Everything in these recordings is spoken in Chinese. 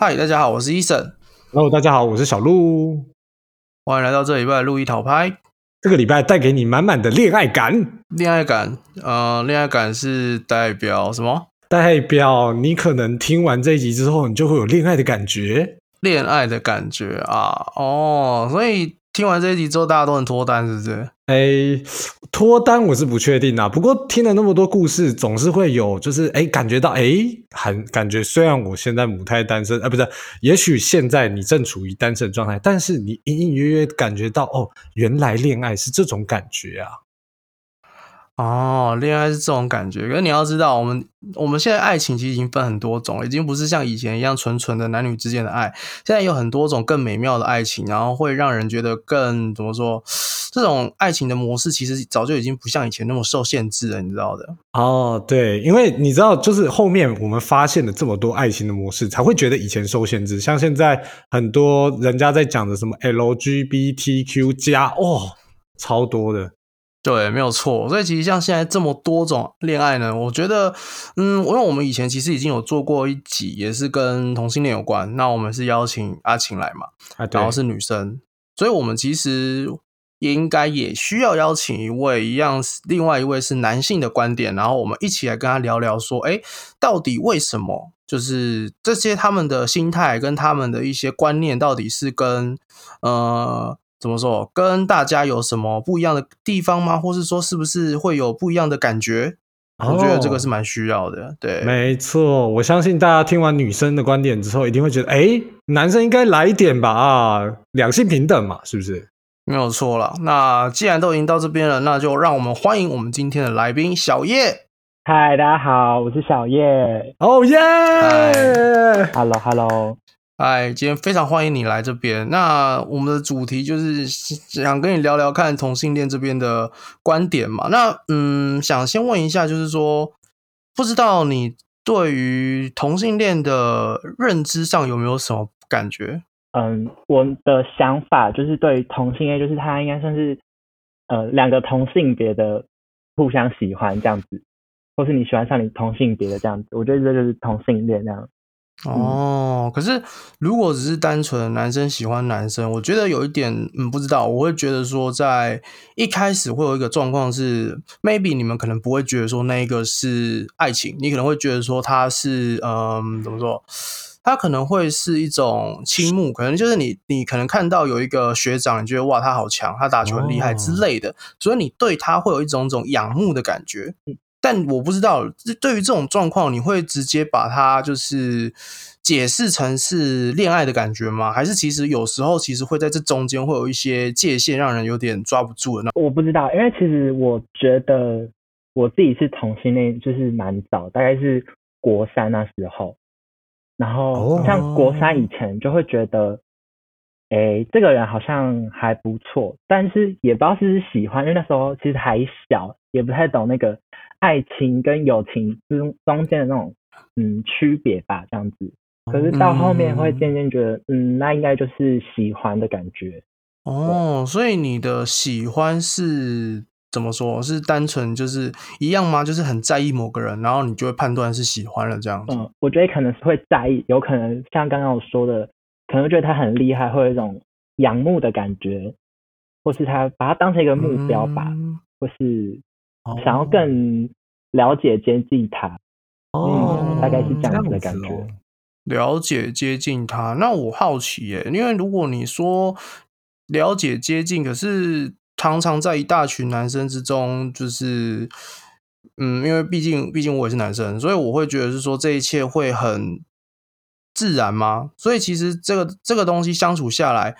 嗨，大家好，我是伊森。Hello，大家好，我是小鹿。欢迎来到这礼拜的路易讨拍。这个礼拜带给你满满的恋爱感，恋爱感，呃，恋爱感是代表什么？代表你可能听完这一集之后，你就会有恋爱的感觉。恋爱的感觉啊，哦，所以听完这一集之后，大家都很脱单，是不是？哎，脱单我是不确定啊，不过听了那么多故事，总是会有就是哎感觉到哎，很感觉虽然我现在母胎单身，啊，不是，也许现在你正处于单身状态，但是你隐隐约约感觉到哦，原来恋爱是这种感觉啊。哦，恋爱是这种感觉，可是你要知道，我们我们现在爱情其实已经分很多种，已经不是像以前一样纯纯的男女之间的爱，现在有很多种更美妙的爱情，然后会让人觉得更怎么说，这种爱情的模式其实早就已经不像以前那么受限制了，你知道的。哦，对，因为你知道，就是后面我们发现了这么多爱情的模式，才会觉得以前受限制。像现在很多人家在讲的什么 LGBTQ 加，哦，超多的。对，没有错。所以其实像现在这么多种恋爱呢，我觉得，嗯，因为我们以前其实已经有做过一集，也是跟同性恋有关。那我们是邀请阿晴来嘛，然后是女生，所以我们其实也应该也需要邀请一位一样，另外一位是男性的观点，然后我们一起来跟他聊聊，说，哎，到底为什么？就是这些他们的心态跟他们的一些观念，到底是跟呃。怎么说？跟大家有什么不一样的地方吗？或是说，是不是会有不一样的感觉？哦我觉得这个是蛮需要的。对，没错，我相信大家听完女生的观点之后，一定会觉得，哎，男生应该来一点吧？啊，两性平等嘛，是不是？没有错了。那既然都已经到这边了，那就让我们欢迎我们今天的来宾小叶。嗨，大家好，我是小叶。哦耶！Hello，Hello。嗨，今天非常欢迎你来这边。那我们的主题就是想跟你聊聊看同性恋这边的观点嘛。那嗯，想先问一下，就是说，不知道你对于同性恋的认知上有没有什么感觉？嗯，我的想法就是对于同性恋，就是他应该算是呃两个同性别的互相喜欢这样子，或是你喜欢上你同性别的这样子，我觉得这就是同性恋这样。哦，可是如果只是单纯男生喜欢男生，我觉得有一点，嗯，不知道，我会觉得说，在一开始会有一个状况是，maybe 你们可能不会觉得说那个是爱情，你可能会觉得说他是，嗯，怎么说？他可能会是一种倾慕，可能就是你，你可能看到有一个学长，你觉得哇，他好强，他打球很厉害之类的，所以你对他会有一种种仰慕的感觉。但我不知道，对于这种状况，你会直接把它就是解释成是恋爱的感觉吗？还是其实有时候其实会在这中间会有一些界限，让人有点抓不住的那？我不知道，因为其实我觉得我自己是同性恋，就是蛮早，大概是国三那时候。然后像国三以前就会觉得，哎、这个人好像还不错，但是也不知道是不是喜欢，因为那时候其实还小，也不太懂那个爱情跟友情之中间的那种嗯区别吧，这样子。可是到后面会渐渐觉得，嗯，那应该就是喜欢的感觉。哦，所以你的喜欢是怎么说？是单纯就是一样吗？就是很在意某个人，然后你就会判断是喜欢了这样子。嗯，我觉得可能是会在意，有可能像刚刚我说的，可能会觉得他很厉害，会有一种仰慕的感觉，或是他把他当成一个目标吧，嗯或是想要更了解接近他。哦嗯，大概是这样子的感觉。了解接近他，那我好奇耶，因为如果你说了解接近，可是常常在一大群男生之中，就是嗯，因为毕竟毕竟我也是男生，所以我会觉得是说这一切会很自然吗？所以其实这个这个东西相处下来，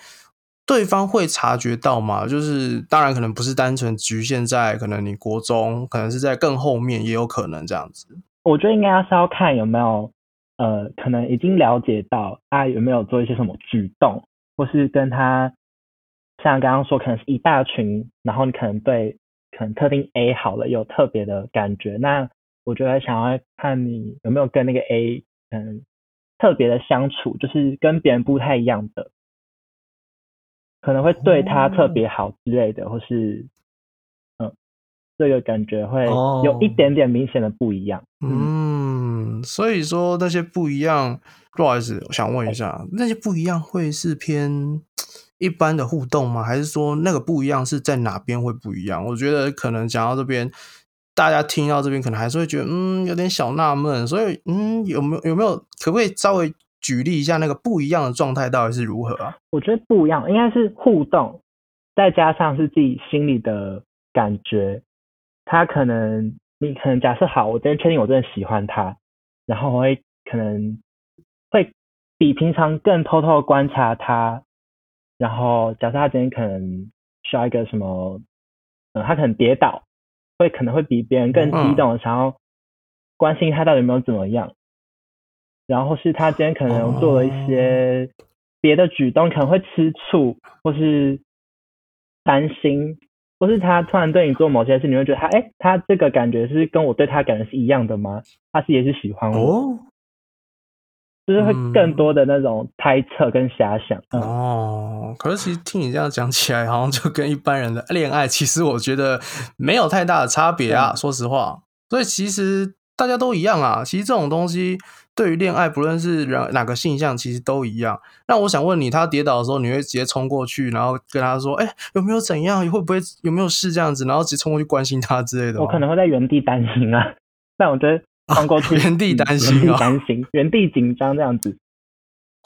对方会察觉到吗？就是当然可能不是单纯局限在可能你国中，可能是在更后面也有可能这样子。我觉得应该是要看有没有呃，可能已经了解到他有没有做一些什么举动，或是跟他像刚刚说，可能是一大群，然后你可能对可能特定 A 好了，有特别的感觉，那我觉得想要看你有没有跟那个 A 嗯特别的相处，就是跟别人不太一样的，可能会对他特别好之类的，或是嗯这个感觉会哦有一点点明显的不一样。嗯，嗯，所以说那些不一样，不好意思，我想问一下，那些不一样会是偏一般的互动吗？还是说那个不一样是在哪边会不一样？我觉得可能讲到这边，大家听到这边可能还是会觉得嗯有点小纳闷，所以嗯有没有有没有可不可以稍微举例一下那个不一样的状态到底是如何啊？我觉得不一样，应该是互动，再加上是自己心里的感觉，他可能。你可能假设好，我真的确定我真的喜欢他，然后我会可能会比平常更偷偷的观察他，然后假设他今天可能需要一个什么，嗯，他可能跌倒，会可能会比别人更激动，想要关心他到底有没有怎么样，然后是他今天可能做了一些别的举动，可能会吃醋或是担心。或是他突然对你做某些事，你会觉得他哎，他这个感觉是跟我对他感觉是一样的吗？他是也是喜欢我，就是会更多的那种猜测跟遐想哦。可是其实听你这样讲起来，好像就跟一般人的恋爱，其实我觉得没有太大的差别啊。说实话，所以其实大家都一样啊。其实这种东西。对于恋爱，不论是哪哪个性向，其实都一样。那我想问你，他跌倒的时候，你会直接冲过去，然后跟他说：“哎，有没有怎样？会不会有没有事这样子？”然后直接冲过去关心他之类的。我可能会在原地担心啊，但我觉得冲过去原地担心，原地担心，原地紧张这样子。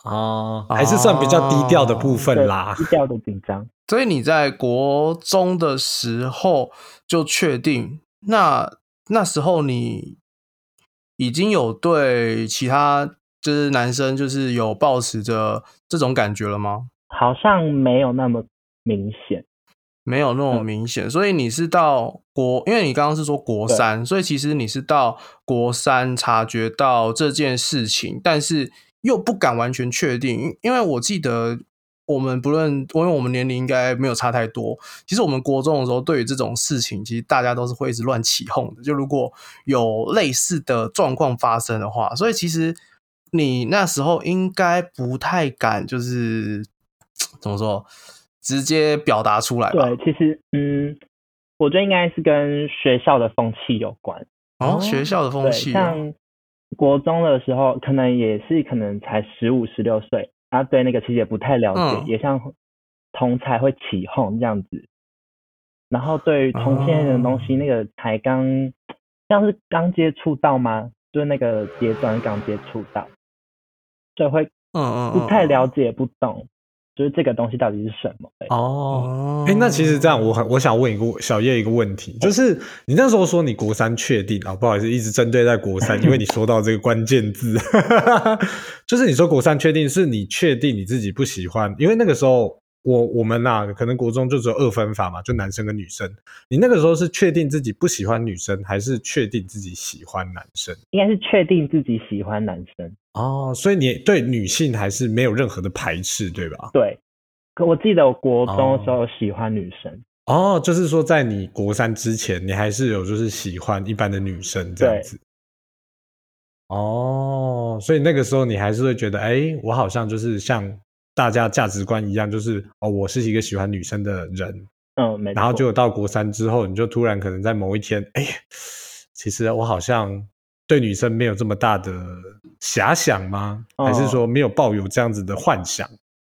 哦，还是算比较低调的部分啦，低调的紧张。所以你在国中的时候就确定，那那时候你。已经有对其他就是男生就是有抱持着这种感觉了吗？好像没有那么明显，没有那么明显。所以你是到国，因为你刚刚是说国三，所以其实你是到国三察觉到这件事情，但是又不敢完全确定，因为我记得。我们不论，因为我们年龄应该没有差太多。其实我们国中的时候，对于这种事情，其实大家都是会一直乱起哄的。就如果有类似的状况发生的话，所以其实你那时候应该不太敢，就是 怎么说，直接表达出来。对，其实嗯，我觉得应该是跟学校的风气有关。哦，学校的风气，像国中的时候，可能也是可能才十五、十六岁。他对那个其实也不太了解，也像同才会起哄这样子。然后对于同性恋的东西，那个才刚像是刚接触到吗？就是那个阶段刚接触到，所以会嗯嗯不太了解不懂。就是这个东西到底是什么？哦，哎，那其实这样，我很我想问一个小叶一个问题，就是你那时候说你国三确定啊？不好意思，一直针对在国三，因为你说到这个关键字，就是你说国三确定是你确定你自己不喜欢，因为那个时候我我们呐，可能国中就只有二分法嘛，就男生跟女生。你那个时候是确定自己不喜欢女生，还是确定自己喜欢男生？应该是确定自己喜欢男生。哦，所以你对女性还是没有任何的排斥，对吧？对，可我记得我国中的时候喜欢女生。哦，就是说在你国三之前，你还是有就是喜欢一般的女生这样子。哦，所以那个时候你还是会觉得，哎，我好像就是像大家价值观一样，就是哦，我是一个喜欢女生的人。嗯，没。然后就到国三之后，你就突然可能在某一天，哎，其实我好像。对女生没有这么大的遐想吗？还是说没有抱有这样子的幻想？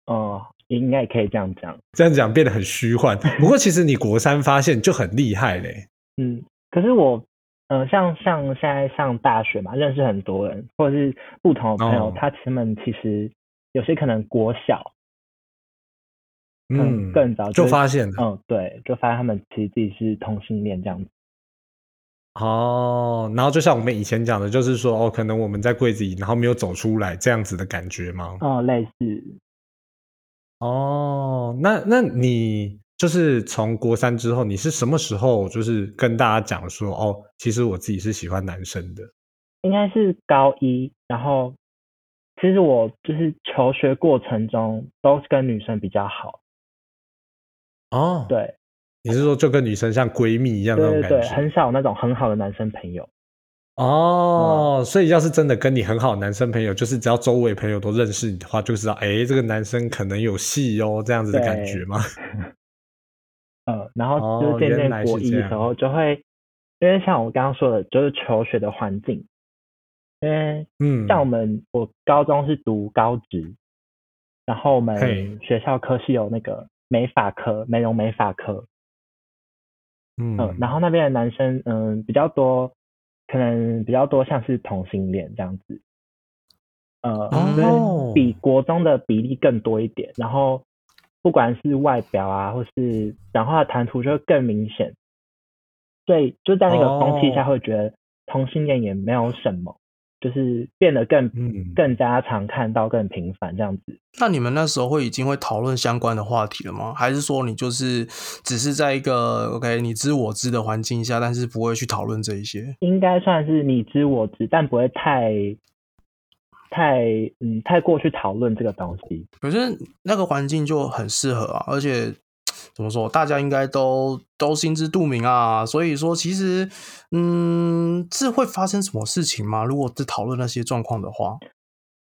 哦，应该可以这样讲。这样讲变得很虚幻。不过其实你国三发现就很厉害嘞。嗯，可是我，呃，像像现在上大学嘛，认识很多人，或者是不同的朋友，他他们其实有些可能国小，嗯，更早就发现了。嗯，对，就发现他们其实自己是同性恋这样子。哦，然后就像我们以前讲的，就是说，哦，可能我们在柜子里，然后没有走出来，这样子的感觉吗？哦，类似。哦，那那你就是从国三之后，你是什么时候就是跟大家讲说，哦，其实我自己是喜欢男生的？应该是高一，然后其实我就是求学过程中都是跟女生比较好。哦，对。你是说就跟女生像闺蜜一样那种感觉？很少那种很好的男生朋友。哦，所以要是真的跟你很好的男生朋友，就是只要周围朋友都认识你的话，就知道哎，这个男生可能有戏哦，这样子的感觉吗？嗯，然后就是渐渐国一的时候，就会因为像我刚刚说的，就是求学的环境，因为嗯，像我们我高中是读高职，然后我们学校科是有那个美发科、美容美发科，嗯。嗯，然后那边的男生嗯比较多，可能比较多像是同性恋这样子，呃，哦就是比国中的比例更多一点，然后不管是外表啊，或是讲话的谈吐就会更明显，所以就在那个风气下哦。会觉得同性恋也没有什么，就是变得更嗯更加常看到、更频繁这样子。那你们那时候会已经会讨论相关的话题了吗？还是说你就是只是在一个 OK 你知我知的环境下，但是不会去讨论这一些？应该算是你知我知，但不会太太嗯太过去讨论这个东西。可是那个环境就很适合啊，而且怎么说，大家应该都都心知肚明啊。所以说，其实嗯，是会发生什么事情吗？如果是讨论那些状况的话，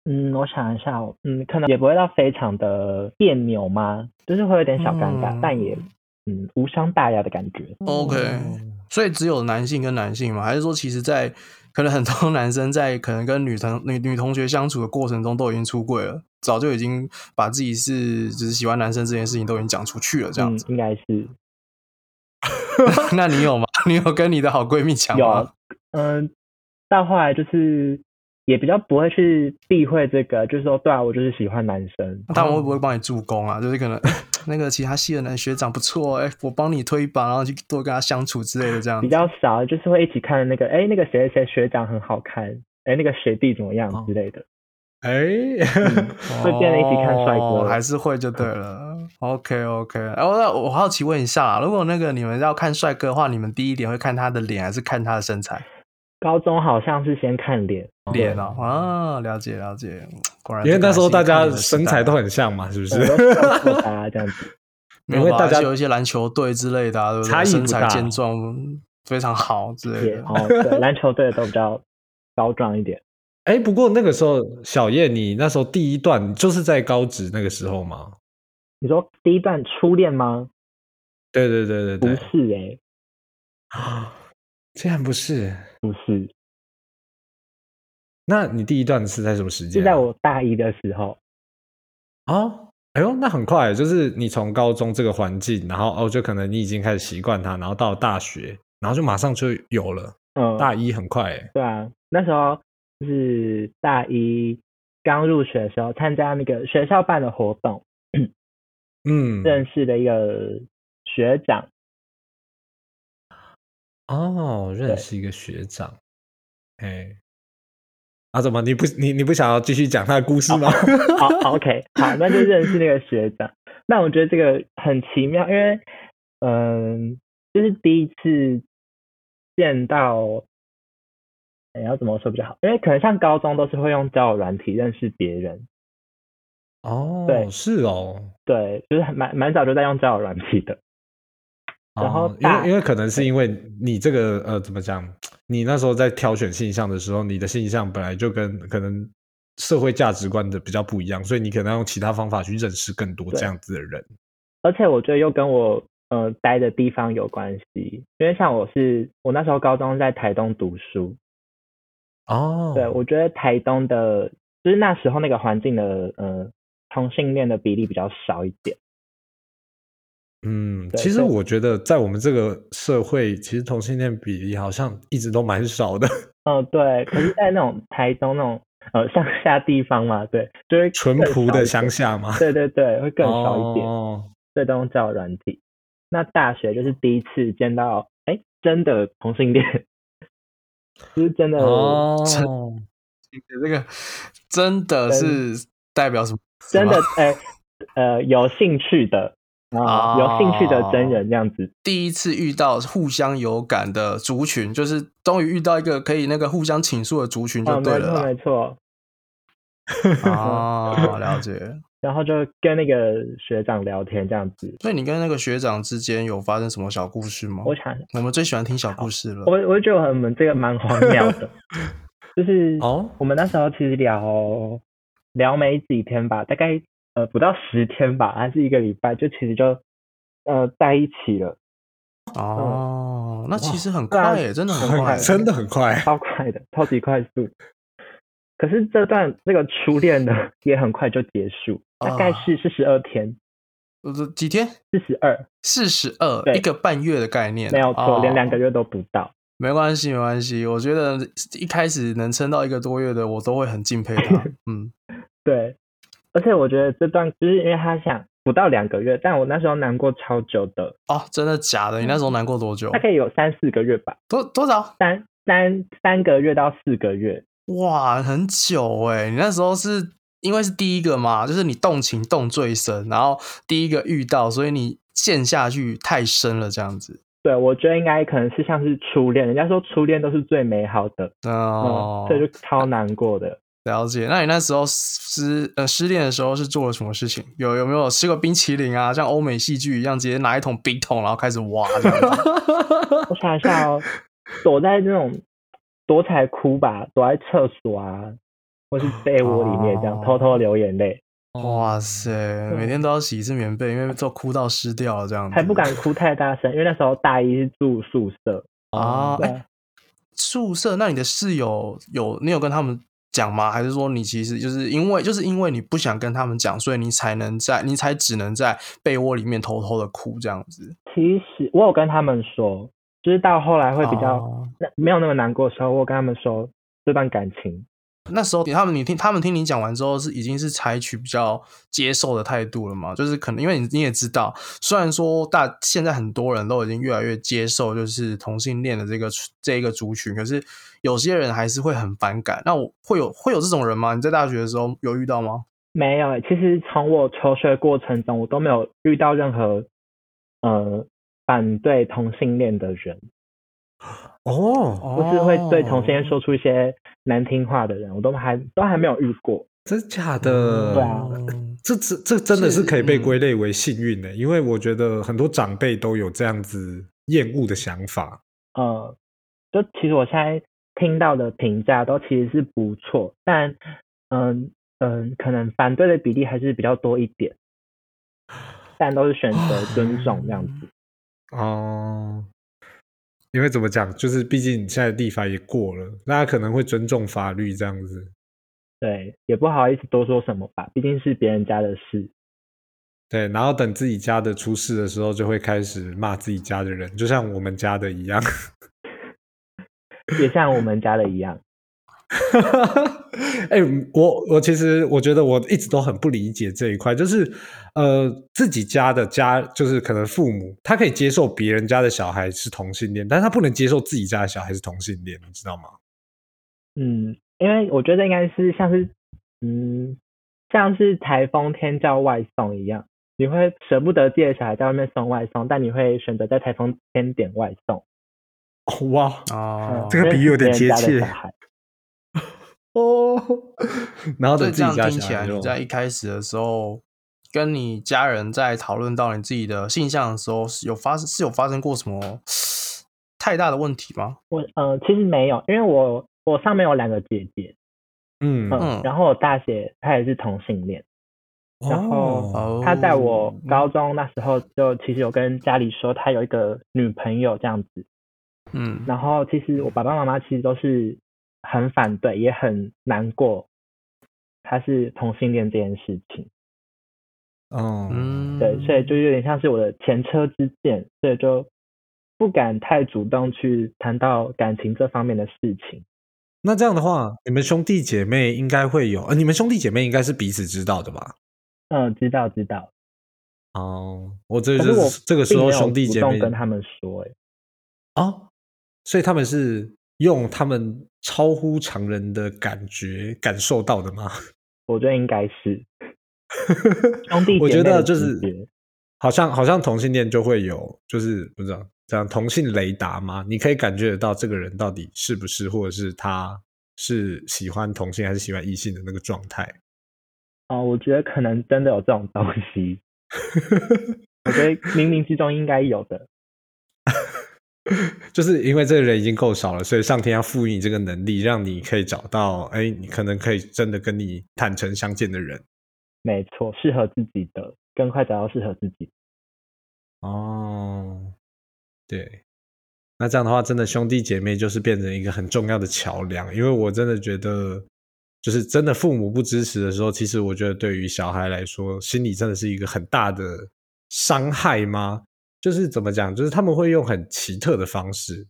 嗯，我想一下哦，嗯，可能也不会到非常的别扭吗？就是会有点小尴尬，嗯但也嗯无伤大雅的感觉。OK 所以只有男性跟男性吗？还是说，其实在可能很多 男生在可能跟女同女女同学相处的过程中都已经出柜了，早就已经把自己是只是喜欢男生这件事情都已经讲出去了，这样子。，嗯应该是 那你有吗？你有跟你的好闺蜜讲有吗？，嗯，到后来就是也比较不会去避讳这个，就是说，对啊，我就是喜欢男生。但我会不会帮你助攻啊？就是可能 那个其他系的男学长不错，哎、我帮你推一把，然后去多跟他相处之类的，这样比。较少，就是会一起看那个，哎，那个谁谁谁学长很好看，哎，那个学弟怎么样之类的，哎，会变得一起看帅哥哦还是会就对了。OK OK，哎、我那我好奇问一下啦，如果那个你们要看帅哥的话，你们第一点会看他的脸，还是看他的身材？高中好像是先看脸，脸哦，啊，了解了解，果然因为那时候大家身材都很像嘛，是不是？啊这样子。因为大家有一些篮球队之类的、啊，对不对？差异不身材大健壮，非常好之类的。哦，对，篮球队都比较高壮一点。哎，不过那个时候小叶，你那时候第一段就是在高职那个时候吗？你说第一段初恋吗？对对对对不，是哎、啊，竟然不是？不是，那你第一段是在什么时间啊？是在我大一的时候。哦，哎呦，那很快，就是你从高中这个环境，然后哦，就可能你已经开始习惯它，然后到大学，然后就马上就有了。嗯，大一很快，哎，对啊，那时候就是大一刚入学的时候，参加那个学校办的活动，嗯，认识的一个学长。哦，认识一个学长，哎，啊，怎么你不你你不想要继续讲他的故事吗？好好，OK，好，那就认识那个学长。那我觉得这个很奇妙，因为嗯，就是第一次见到，哎，要怎么说比较好？因为可能像高中都是会用交友软体认识别人，哦，对是哦，对，就是蛮蛮早就在用交友软体的。然后哦因为因为可能是因为你这个呃怎么讲，你那时候在挑选性向的时候，你的性向本来就跟可能社会价值观的比较不一样，所以你可能要用其他方法去认识更多这样子的人。而且我觉得又跟我呃待的地方有关系，因为像我是我那时候高中在台东读书，哦，对我觉得台东的，就是那时候那个环境的呃同性恋的比例比较少一点。嗯，其实我觉得在我们这个社会，其实同性恋比例好像一直都蛮少的，嗯、对，可是，在那种台东那种呃乡下地方嘛，对，就会淳朴的乡下嘛，对对对，会 更少一点，哦所以都用交友软体。那大学就是第一次见到，哎，真的同性恋，就是真的、哦，这个真的是代表什么？真的哎呃有兴趣的啊、有兴趣的真人这样子。第一次遇到互相有感的族群，就是终于遇到一个可以那个互相倾诉的族群，就哦，没错对了。没错。哦，了解。然后就跟那个学长聊天这样子。所以你跟那个学长之间有发生什么小故事吗？我想，我们最喜欢听小故事了。我我觉得我们这个蛮荒谬的，就是哦，我们那时候其实聊聊没几天吧，大概呃不到十天吧，还是一个礼拜，就其实就呃在一起了，哦，那其实很快耶，真的很很快真的很快，超快的，超级快速。可是这段这个初恋呢，也很快就结束，大概是四十二天。呃，几天？四十二，四十二，一个半月的概念，没有错，连两个月都不到。没关系，没关系。我觉得一开始能撑到一个多月的，我都会很敬佩他。嗯，对。而且我觉得这段就是因为他想不到两个月，但我那时候难过超久的。哦，真的假的？你那时候难过多久？大概有三四个月吧。多多少？三三三个月到四个月。哇，很久哎！你那时候是因为是第一个嘛，就是你动情动最深，然后第一个遇到，所以你陷下去太深了，这样子。对，我觉得应该可能是像是初恋，人家说初恋都是最美好的哦，所以就超难过的。了解，那你那时候失呃失恋的时候是做了什么事情？有有没有吃个冰淇淋啊？像欧美戏剧一样，直接拿一桶冰桶，然后开始挖？我想一下哦，躲在那种躲起来哭吧，躲在厕所啊，或是被窝里面这样偷偷流眼泪。哇塞，每天都要洗一次棉被，因为都哭到湿掉了这样子。还不敢哭太大声，因为那时候大一是住宿舍啊。宿舍，那你的室友有你有跟他们讲吗？还是说你其实就是因为就是因为你不想跟他们讲，所以你才能在你才只能在被窝里面偷偷的哭这样子？其实我有跟他们说，就是到后来会比较没有那么难过的时候，我跟他们说这段感情。那时候，他们你听他们听你讲完之后，是已经是采取比较接受的态度了嘛？就是可能因为你你也知道，虽然说大现在很多人都已经越来越接受，就是同性恋的这个这一个族群，可是有些人还是会很反感。那我会有会有这种人吗？你在大学的时候有遇到吗？没有，其实从我求学过程中，我都没有遇到任何呃反对同性恋的人。哦，不是会对同性恋说出一些难听话的人，我都还都还没有遇过，真假的？对啊，这这这真的是可以被归类为幸运的，因为我觉得很多长辈都有这样子厌恶的想法。呃，就其实我现在听到的评价都其实是不错，但嗯嗯，可能反对的比例还是比较多一点，但都是选择尊重这样子。哦。因为怎么讲，就是毕竟现在立法也过了，大家可能会尊重法律这样子。对，也不好意思多说什么吧，毕竟是别人家的事。对，然后等自己家的出事的时候，就会开始骂自己家的人，就像我们家的一样，也像我们家的一样。哎，我我其实我觉得我一直都很不理解这一块，就是呃自己家的家，就是可能父母他可以接受别人家的小孩是同性恋，但他不能接受自己家的小孩是同性恋，你知道吗？嗯，因为我觉得应该是像是嗯像是台风天叫外送一样，你会舍不得自己的小孩在外面送外送，但你会选择在台风天点外送。哇哦，这个比喻有点贴切。哦，然后这样听起来，你在一开始的时候，跟你家人在讨论到你自己的性向的时候，是有发生是有发生过什么太大的问题吗？我呃，其实没有，因为我我上面有两个姐姐，嗯。嗯，然后我大姐她也是同性恋，然后她在我高中那时候就其实有跟家里说她有一个女朋友这样子，嗯，然后其实我爸爸妈妈其实都是。很反对，也很难过，他是同性恋这件事情。哦，对，所以就有点像是我的前车之鉴，所以就不敢太主动去谈到感情这方面的事情。那这样的话，你们兄弟姐妹应该会有，呃，你们兄弟姐妹应该是彼此知道的吧？嗯，知道，知道。哦，我这是这个时候兄弟姐妹跟他们说，哎，哦，所以他们是。用他们超乎常人的感觉感受到的吗？我觉得应该是 兄弟我觉得就是好像好像同性恋就会有，就是不知道这样同性雷达吗？你可以感觉得到这个人到底是不是，或者是他是喜欢同性还是喜欢异性的那个状态。哦，我觉得可能真的有这种东西。我觉得冥冥之中应该有的。就是因为这个人已经够少了，所以上天要赋予你这个能力，让你可以找到，哎，你可能可以真的跟你坦诚相见的人。没错，适合自己的，更快找到适合自己。哦，对，那这样的话，真的兄弟姐妹就是变成一个很重要的桥梁，因为我真的觉得，就是真的父母不支持的时候，其实我觉得对于小孩来说，心里真的是一个很大的伤害吗？就是怎么讲，就是他们会用很奇特的方式，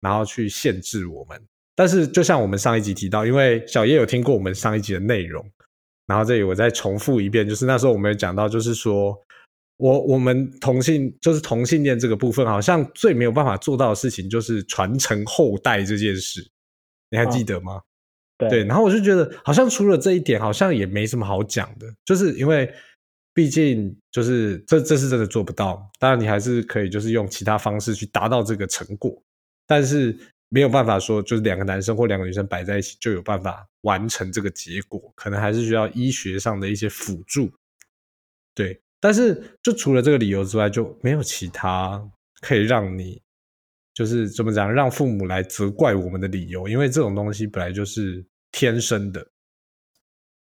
然后去限制我们。但是就像我们上一集提到，因为小叶有听过我们上一集的内容，然后这里我再重复一遍，就是那时候我们有讲到，就是说我我们同性就是同性恋这个部分，好像最没有办法做到的事情就是传承后代这件事，你还记得吗？对，然后我就觉得好像除了这一点，好像也没什么好讲的，就是因为毕竟就是这这是真的做不到，当然你还是可以就是用其他方式去达到这个成果，但是。没有办法说，就是两个男生或两个女生摆在一起就有办法完成这个结果，可能还是需要医学上的一些辅助。对，但是就除了这个理由之外，就没有其他可以让你就是怎么讲，让父母来责怪我们的理由，因为这种东西本来就是天生的，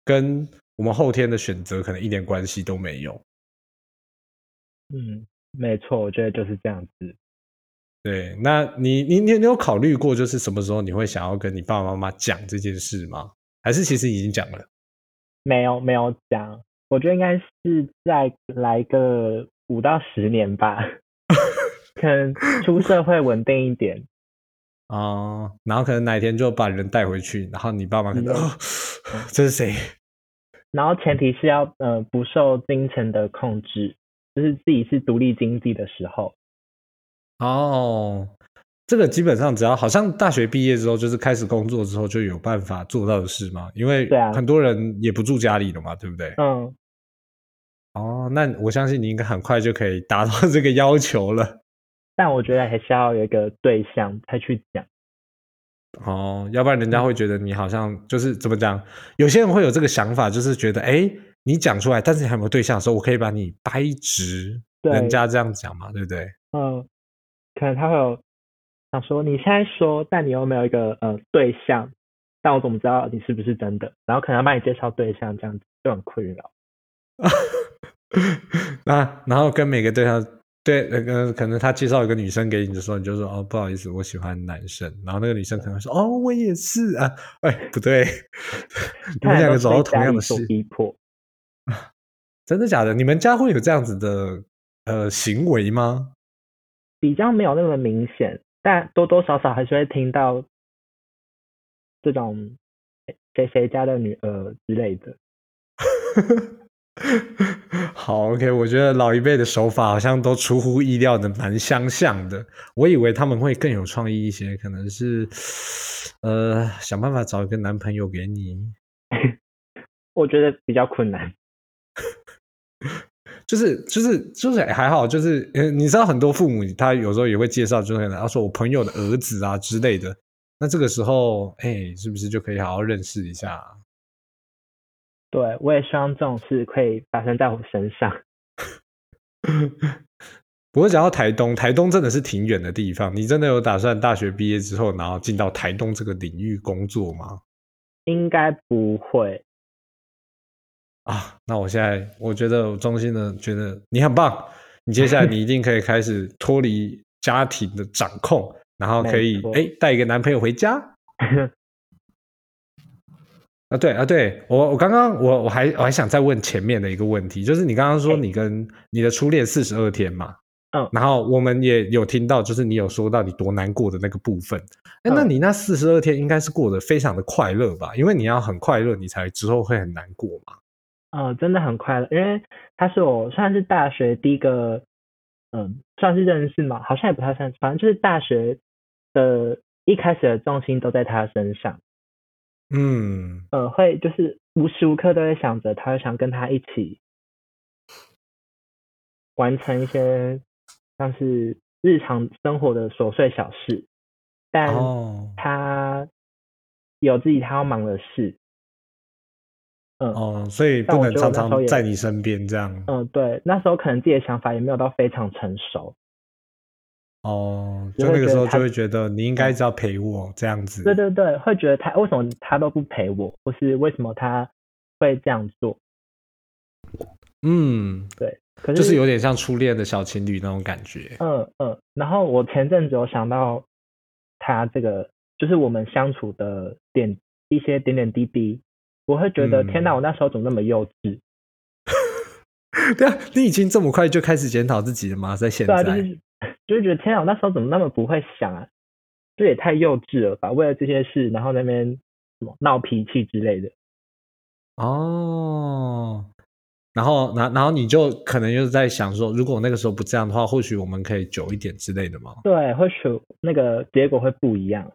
跟我们后天的选择可能一点关系都没有。嗯，没错，我觉得就是这样子。对，那你你你你有考虑过，就是什么时候你会想要跟你爸爸妈妈讲这件事吗？还是其实已经讲了？没有没有讲，我觉得应该是再来个五到十年吧，可能出社会稳定一点啊，然后可能哪一天就把人带回去，然后你爸妈可能 这是谁？然后前提是要呃不受金钱的控制，就是自己是独立经济的时候。哦，这个基本上只要好像大学毕业之后，就是开始工作之后就有办法做到的事嘛？因为很多人也不住家里了嘛，对不对？嗯。哦，那我相信你应该很快就可以达到这个要求了。但我觉得还是要有一个对象才去讲。哦，要不然人家会觉得你好像就是怎么讲？有些人会有这个想法，就是觉得哎，你讲出来，但是你还没有对象的时候，我可以把你掰直。人家这样讲嘛，对不对？嗯。可能他会有想说，你现在说，但你又没有一个呃对象，但我怎么知道你是不是真的？然后可能要帮你介绍对象，这样子就很困扰。那然后跟每个对象对那个可能他介绍一个女生给你的时候，你就说哦不好意思，我喜欢男生。然后那个女生可能说哦我也是啊，哎不对，你们两个走到同样的事，逼迫。真的假的？你们家会有这样子的呃行为吗？比较没有那么明显，但多多少少还是会听到这种谁谁家的女儿之类的。好，OK，我觉得老一辈的手法好像都出乎意料的蛮相像的。我以为他们会更有创意一些，可能是呃想办法找一个男朋友给你。我觉得比较困难。就是就是就是还好，就是呃，你知道很多父母他有时候也会介绍，就是他说我朋友的儿子啊之类的。那这个时候，哎，是不是就可以好好认识一下？对，我也希望这种事可以发生在我身上。不过讲到台东，台东真的是挺远的地方。你真的有打算大学毕业之后，然后进到台东这个领域工作吗？应该不会。啊，那我现在我觉得我衷心的觉得你很棒，你接下来你一定可以开始脱离家庭的掌控，然后可以哎带一个男朋友回家。啊，对啊，对我我刚刚我我还我还想再问前面的一个问题，就是你刚刚说你跟你的初恋四十二天嘛，嗯，然后我们也有听到，就是你有说到你多难过的那个部分，哎，那你那四十二天应该是过得非常的快乐吧？因为你要很快乐，你才之后会很难过嘛。呃，真的很快乐，因为他是我算是大学第一个，嗯，算是认识嘛，好像也不太算，反正就是大学的一开始的重心都在他身上，嗯，呃，会就是无时无刻都在想着他，想跟他一起完成一些像是日常生活的琐碎小事，但他有自己他要忙的事。嗯哦，所以不能常常在你身边这样。嗯，对，那时候可能自己的想法也没有到非常成熟。哦，就那个时候就会觉得你应该是要陪我这样子。对对对，会觉得他为什么他都不陪我，或是为什么他会这样做？嗯，对，可是就是有点像初恋的小情侣那种感觉。嗯嗯，然后我前阵子有想到他这个，就是我们相处的点一些点点滴滴。我会觉得天哪，我那时候怎么那么幼稚？对啊，你已经这么快就开始检讨自己了吗？在现在，对啊，就是就是觉得天啊，我那时候怎么那么不会想啊？这也太幼稚了吧！为了这些事，然后那边什么闹脾气之类的。哦，然后，然然后你就可能就是在想说，如果那个时候不这样的话，或许我们可以久一点之类的吗？对，或许那个结果会不一样。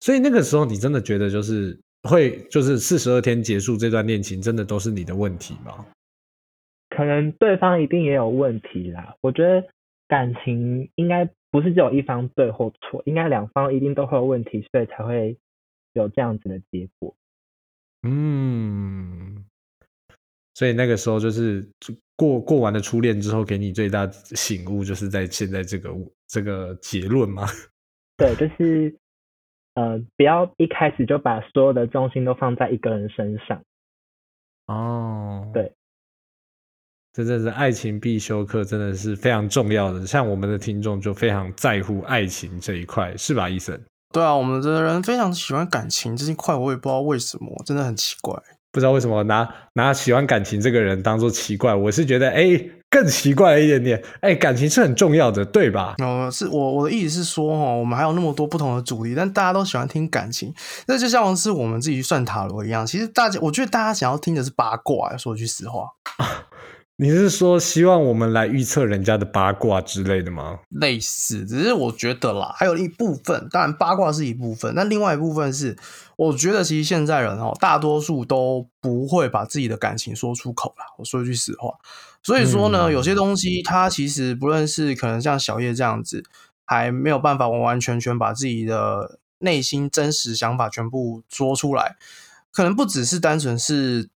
所以那个时候，你真的觉得就是会，就是四十二天结束这段恋情，真的都是你的问题吗？可能对方一定也有问题啦。我觉得感情应该不是只有一方对或错，应该两方一定都会有问题，所以才会有这样子的结果。嗯，所以那个时候就是过过完了初恋之后，给你最大醒悟，就是在现在这个这个结论吗？对，就是呃，不要一开始就把所有的重心都放在一个人身上。哦，对，这真是爱情必修课，真的是非常重要的。像我们的听众就非常在乎爱情这一块，是吧，医生？对啊，我们的人非常喜欢感情这一块，我也不知道为什么，真的很奇怪。不知道为什么拿拿喜欢感情这个人当做奇怪，我是觉得哎更奇怪了一点点。哎，感情是很重要的，对吧？哦，是我我的意思是说哈，我们还有那么多不同的主题，但大家都喜欢听感情，那就像是我们自己算塔罗一样。其实大家，我觉得大家想要听的是八卦。说句实话。你是说希望我们来预测人家的八卦之类的吗？类似，只是我觉得啦，还有一部分，当然八卦是一部分，那另外一部分是，我觉得其实现在人哦，大多数都不会把自己的感情说出口啦。我说一句实话，所以说呢，有些东西它其实不论是可能像小叶这样子，还没有办法完完全全把自己的内心真实想法全部说出来，可能不只是单纯是。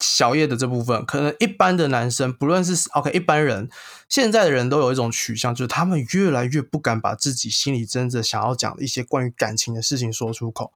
小叶的这部分，可能一般的男生，不论是 OK，一般人，现在的人都有一种取向，就是他们越来越不敢把自己心里真正想要讲的一些关于感情的事情说出口，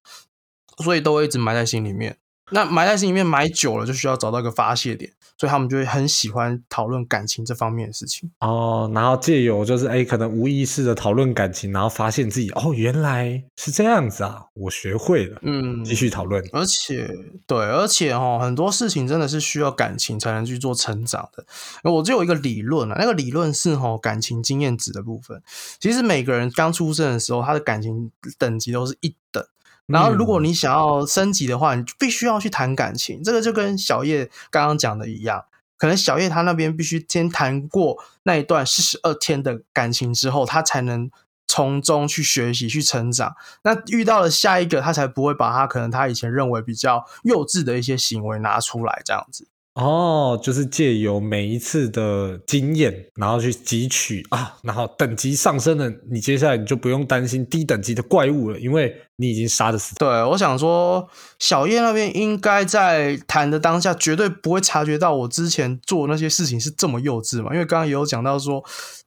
所以都会一直埋在心里面。那埋在心里面埋久了，就需要找到一个发泄点，所以他们就会很喜欢讨论感情这方面的事情。哦，然后借由就是哎，可能无意识的讨论感情，然后发现自己哦，原来是这样子啊，我学会了。嗯，继续讨论。而且，对，而且哈，很多事情真的是需要感情才能去做成长的。我就有一个理论啊，那个理论是哈，感情经验值的部分。其实每个人刚出生的时候，他的感情等级都是一等。然后，如果你想要升级的话，你必须要去谈感情。这个就跟小叶刚刚讲的一样，可能小叶他那边必须先谈过那一段四十二天的感情之后，他才能从中去学习、去成长。那遇到了下一个，他才不会把他可能他以前认为比较幼稚的一些行为拿出来，这样子。哦，就是借由每一次的经验，然后去汲取啊，然后等级上升了，你接下来你就不用担心低等级的怪物了，因为你已经杀的死。对，我想说，小叶那边应该在谈的当下，绝对不会察觉到我之前做那些事情是这么幼稚嘛，因为刚刚也有讲到说，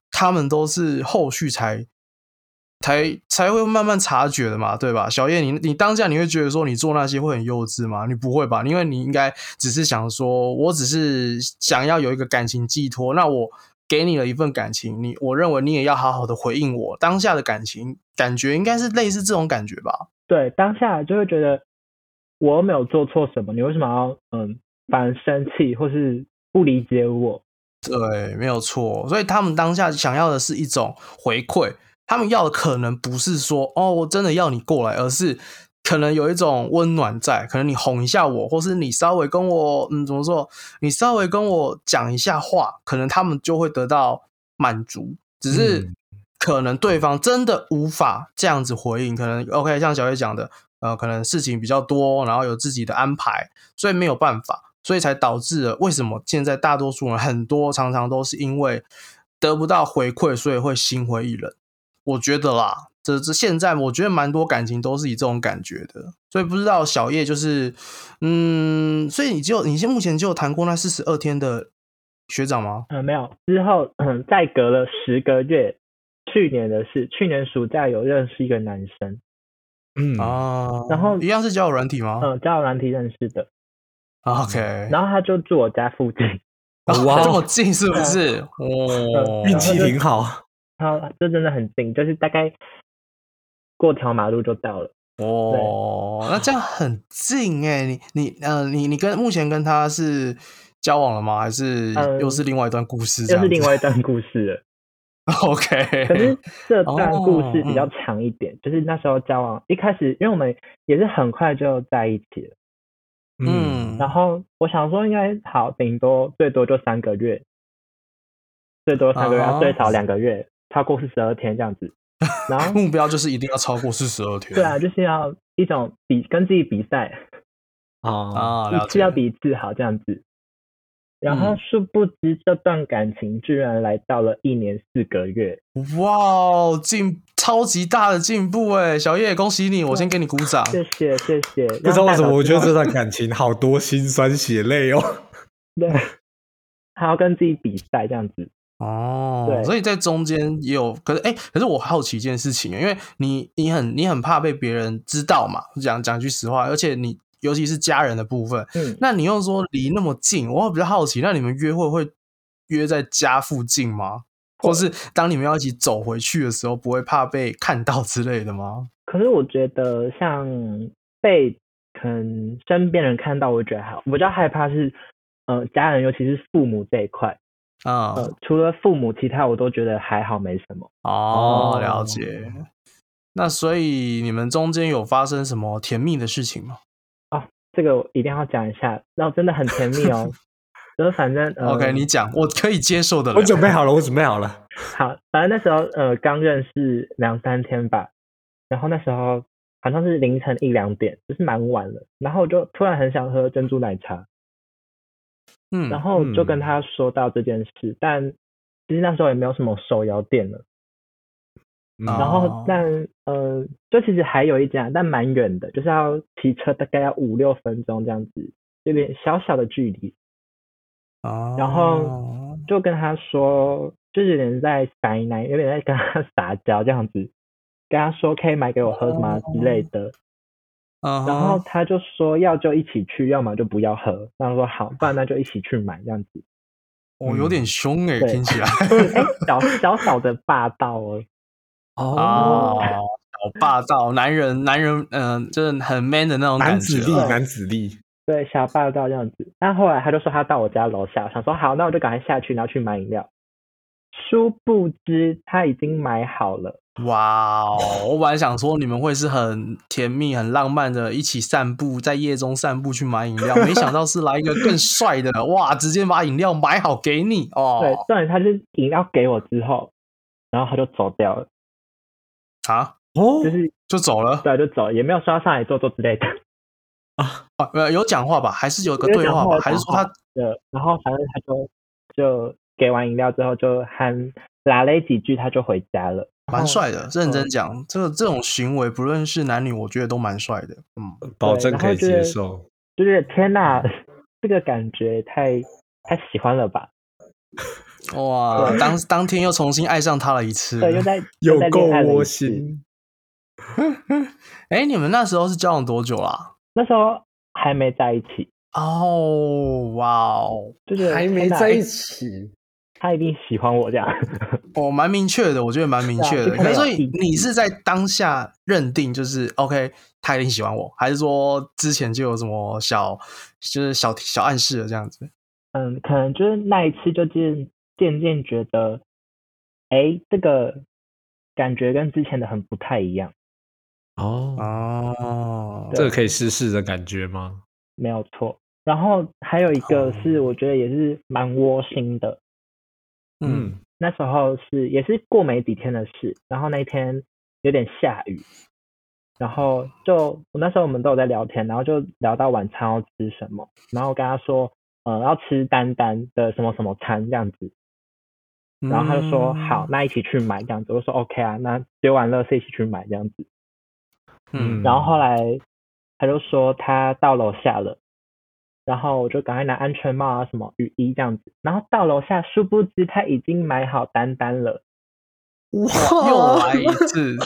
他们都是后续才。才才会慢慢察觉的嘛，对吧？小叶，你你当下你会觉得说你做那些会很幼稚吗？你不会吧？因为你应该只是想说，我只是想要有一个感情寄托，那我给你了一份感情，你我认为你也要好好的回应我当下的感情感觉，应该是类似这种感觉吧？对，当下就会觉得我没有做错什么，你为什么要嗯反而生气或是不理解我？对，没有错，所以他们当下想要的是一种回馈。他们要的可能不是说哦，我真的要你过来，而是可能有一种温暖在，可能你哄一下我，或是你稍微跟我嗯怎么说，你稍微跟我讲一下话，可能他们就会得到满足。只是可能对方真的无法这样子回应，可能 OK，像小月讲的，呃，可能事情比较多，然后有自己的安排，所以没有办法，所以才导致了为什么现在大多数人很多常常都是因为得不到回馈，所以会心灰意冷。我觉得啦，这这现在我觉得蛮多感情都是以这种感觉的，所以不知道小叶就是，嗯，所以你就你现目前就有谈过那四十二天的学长吗？嗯，没有。之后嗯，再隔了十个月，去年的事，去年暑假有认识一个男生，嗯啊，然后一样是交友软体吗？嗯，交友软体认识的。OK，然后他就住我家附近，哇，这么近是不是？哦，运气挺好。他这真的很近，就是大概过条马路就到了。哦，那这样很近哎，你你呃，你你跟目前跟他是交往了吗？还是又是另外一段故事？又是另外一段故事了。OK，可是这段故事比较长一点，就是那时候交往一开始，因为我们也是很快就在一起了。嗯，然后我想说应该好，顶多最多就三个月，最多三个月，最少两个月，超过四十二天这样子。然后目标就是一定要超过四十二天。对啊，就是要一种比跟自己比赛啊，一次要比一次好这样子。然后殊不知这段感情居然来到了一年四个月。哇，进超级大的进步哎，小叶恭喜你，我先给你鼓掌。谢谢谢谢。不知道为什么，我觉得这段感情好多心酸血泪哦。对，还要跟自己比赛这样子。哦，所以在中间也有，可是哎，可是我好奇一件事情，因为你你很你很怕被别人知道嘛，讲讲句实话，而且你尤其是家人的部分，嗯，那你又说离那么近，我比较好奇，那你们约会会约在家附近吗？或是当你们要一起走回去的时候，不会怕被看到之类的吗？可是我觉得像被可能身边人看到，我觉得还好，我比较害怕是呃家人，尤其是父母这一块。啊，除了父母，其他我都觉得还好，没什么。哦，了解。那所以你们中间有发生什么甜蜜的事情吗？哦，这个一定要讲一下，然后真的很甜蜜哦。就是反正，OK，你讲，我可以接受的。我准备好了，我准备好了。好，反正那时候呃刚认识两三天吧，然后那时候好像是凌晨一两点，就是蛮晚了，然后我就突然很想喝珍珠奶茶。嗯，然后就跟他说到这件事，但其实那时候也没有什么手摇店了。然后，但呃，就其实还有一家，但蛮远的，就是要骑车大概要五六分钟这样子，有点小小的距离。哦。然后就跟他说，就是有点在撒奶，有点在跟他 撒娇这样子，跟他说可以买给我喝什么之类的。然后他就说要就一起去，要么就不要喝。然后说好，不然那就一起去买这样子。哦，有点凶哎，听起来。哎小小小的霸道哦。哦，小霸道，男人，男人，嗯，就是很 man 的那种男子力，男子力。对，小霸道这样子。那后来他就说他到我家楼下，想说好，那我就赶快下去，然后去买饮料。殊不知他已经买好了。哇哦！我本来想说你们会是很甜蜜、很浪漫的，一起散步，在夜中散步去买饮料，没想到是来一个更帅的，哇！直接把饮料买好给你哦。对，对，他是饮料给我之后，然后他就走掉了。啊？哦，就是就走了，对，就走，也没有说上来坐坐之类的。啊啊，有讲话吧？还是有个对话吧？还是说他的？然后反正他就就给完饮料之后，就喊拉了几句，他就回家了。蛮帅的，认真讲，这个这种行为，不论是男女，我觉得都蛮帅的。嗯，保证可以接受。就是天哪，这个感觉太太喜欢了吧？哇，当当天又重新爱上他了一次，对，又在 又够窝心。哎，你们那时候是交往多久啦？那时候还没在一起。哦，哇哦，就是还没在一起。他一定喜欢我这样，哦，蛮明确的，我觉得蛮明确的。所以你是在当下认定就是 OK，他一定喜欢我，还是说之前就有什么小就是小小暗示了这样子？嗯，可能就是那一次就渐渐渐觉得，哎，这个感觉跟之前的很不太一样。哦哦，这个可以试试的感觉吗？没有错。然后还有一个是，我觉得也是蛮窝心的。嗯，那时候是也是过没几天的事，然后那一天有点下雨，然后就我那时候我们都有在聊天，然后就聊到晚餐要吃什么，然后跟他说，呃，要吃丹丹的什么什么餐这样子，然后他就说好，那一起去买这样子，我说 OK 啊，那丢完乐事一起去买这样子，嗯，然后后来他就说他到楼下了。然后我就赶快拿安全帽啊，什么雨衣这样子。然后到楼下，殊不知他已经买好单单了。哇！又来一次，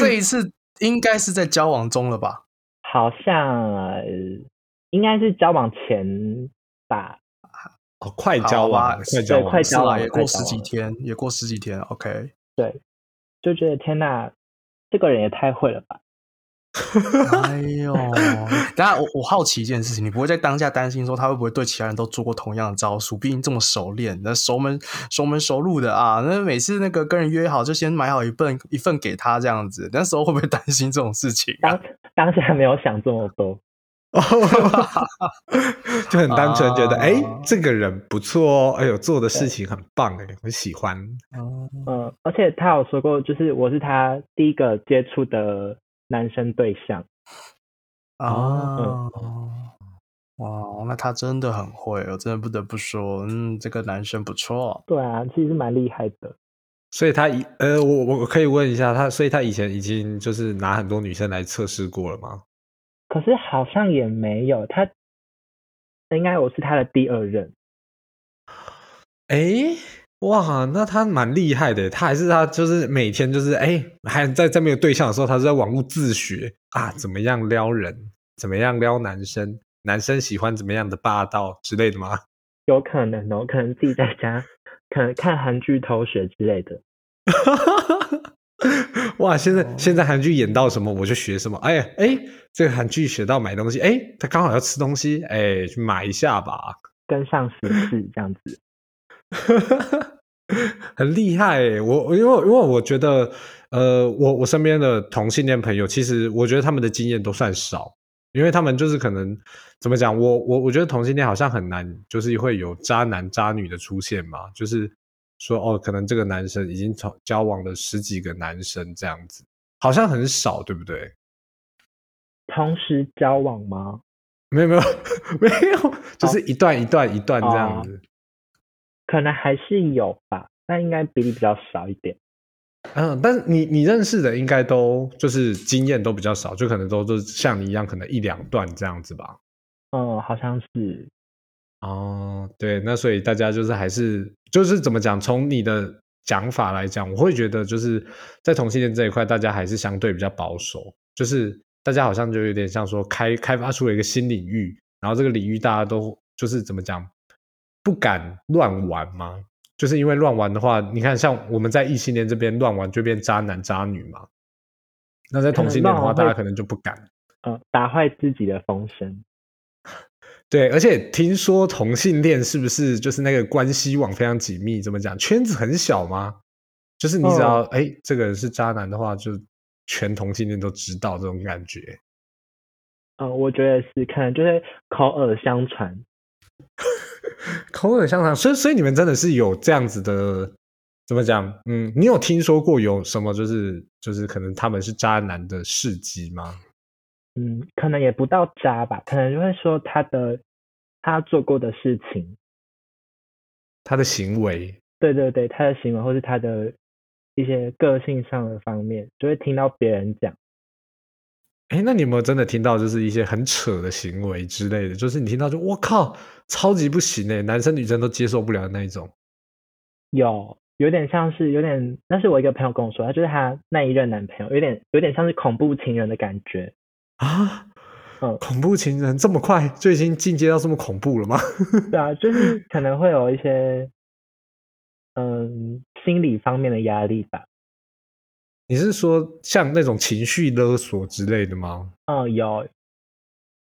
这一次应该是在交往中了吧？好像呃应该是交往前吧。哦，快交往，快交往，快交往，也过十几天，也过十几天。OK，对，就觉得天呐，这个人也太会了吧！哎呦，等下我我好奇一件事情，你不会在当下担心说他会不会对其他人都做过同样的招数？毕竟这么熟练，那熟门熟门熟路的啊，那每次那个跟人约好就先买好一份一份给他这样子，那时候会不会担心这种事情？当当下没有想这么多，就很单纯觉得哎，这个人不错哦，哎呦做的事情很棒哎，很喜欢。嗯，而且他有说过，就是我是他第一个接触的。男生对象啊，哇，那他真的很会，我真的不得不说，嗯，这个男生不错。对啊，其实蛮厉害的。所以他以呃，我我可以问一下他，所以他以前已经就是拿很多女生来测试过了吗？可是好像也没有，他应该我是他的第二任。哎。哇，那他蛮厉害的，他还是他就是每天就是哎，还在在没有对象的时候，他是在网络自学啊，怎么样撩人，怎么样撩男生，男生喜欢怎么样的霸道之类的吗？有可能哦，可能自己在家，可能看韩剧偷学之类的。哇，现在现在韩剧演到什么我就学什么，哎哎，这个韩剧学到买东西，哎，他刚好要吃东西，哎，去买一下吧，跟上时事这样子。很厉害，我因为因为我觉得，呃，我我身边的同性恋朋友，其实我觉得他们的经验都算少，因为他们就是可能怎么讲，我我我觉得同性恋好像很难，就是会有渣男渣女的出现嘛，就是说哦，可能这个男生已经从交往了十几个男生这样子，好像很少，对不对？同时交往吗？没有没有没有，就是一段一段一段这样子。可能还是有吧，但应该比例比较少一点。嗯，但是你你认识的应该都就是经验都比较少，就可能都都像你一样，可能一两段这样子吧。嗯，好像是。哦，对，那所以大家就是还是就是怎么讲？从你的讲法来讲，我会觉得就是在同性恋这一块，大家还是相对比较保守，就是大家好像就有点像说开开发出了一个新领域，然后这个领域大家都就是怎么讲？不敢乱玩吗？就是因为乱玩的话，你看像我们在异性恋这边乱玩就变渣男渣女嘛。那在同性恋的话，大家可能就不敢。嗯，打坏自己的风声。对，而且听说同性恋是不是就是那个关系网非常紧密？怎么讲？圈子很小吗？就是你只要哎，这个人是渣男的话，就全同性恋都知道这种感觉。嗯，我觉得是，可能就是口耳相传。口耳相传，所以所以你们真的是有这样子的，怎么讲？嗯，你有听说过有什么就是就是可能他们是渣男的事迹吗？嗯，可能也不到渣吧，可能就会说他的他做过的事情，他的行为，对对对，他的行为或是他的一些个性上的方面，就会听到别人讲。哎，那你有没有真的听到就是一些很扯的行为之类的？就是你听到就我靠，超级不行哎，男生女生都接受不了的那一种。有，有点像是有点，那是我一个朋友跟我说，他就是他那一任男朋友，有点有点像是恐怖情人的感觉啊。嗯，恐怖情人这么快就已经进阶到这么恐怖了吗？对啊，就是可能会有一些嗯心理方面的压力吧。你是说像那种情绪勒索之类的吗？嗯，有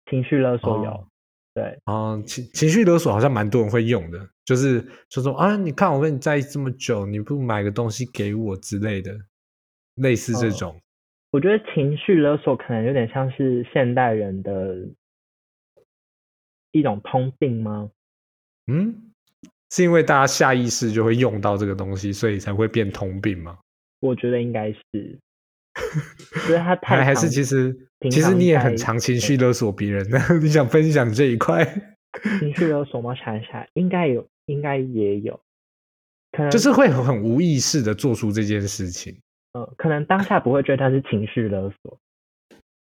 情绪勒索有，对啊，情情绪勒索好像蛮多人会用的，就是就说啊，你看我跟你在一起这么久，你不买个东西给我之类的，类似这种。我觉得情绪勒索可能有点像是现代人的一种通病吗？嗯，是因为大家下意识就会用到这个东西，所以才会变通病吗？我觉得应该是，觉得他 太还是其实其实你也很常情绪勒索别人，你想分享这一块情绪勒索吗？想一下，应该有，应该也有，可能就是会很无意识的做出这件事情。呃，可能当下不会觉得他是情绪勒索，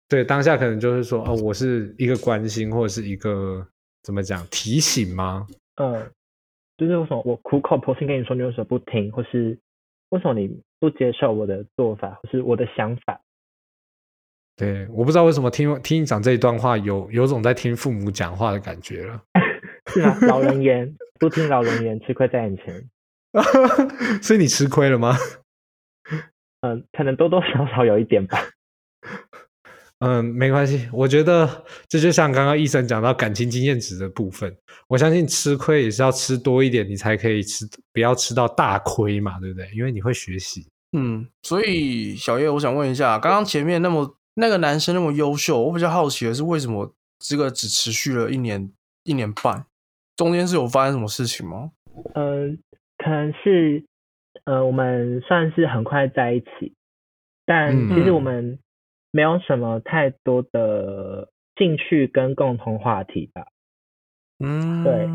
对，当下可能就是说，哦，我是一个关心或者是一个怎么讲提醒吗？嗯，就是为什么我苦口婆心跟你说，你为什么不听，或是为什么你？不接受我的做法或是我的想法，对，我不知道为什么听听你讲这一段话，有有种在听父母讲话的感觉了，是吗？老人言，不听老人言，吃亏在眼前。所以你吃亏了吗？嗯，可能多多少少有一点吧。嗯，没关系，我觉得这就像刚刚医生讲到感情经验值的部分，我相信吃亏也是要吃多一点，你才可以吃，不要吃到大亏嘛，对不对？因为你会学习。嗯，所以小叶，我想问一下，刚刚前面那么那个男生那么优秀，我比较好奇的是，为什么这个只持续了一年一年半？中间是有发生什么事情吗？嗯，可能是呃，我们算是很快在一起，但其实我们。没有什么太多的兴趣跟共同话题吧，嗯，对，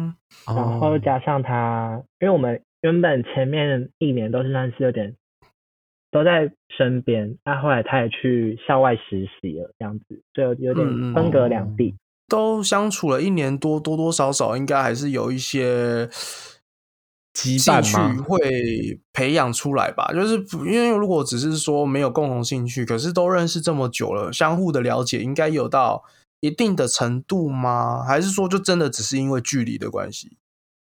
然后加上他，因为我们原本前面一年都是算是有点都在身边，那后来他也去校外实习了，这样子就有点分隔两地。都相处了一年多，多多少少应该还是有一些。兴趣会培养出来吧，就是因为如果只是说没有共同兴趣，可是都认识这么久了，相互的了解应该有到一定的程度吗？还是说就真的只是因为距离的关系？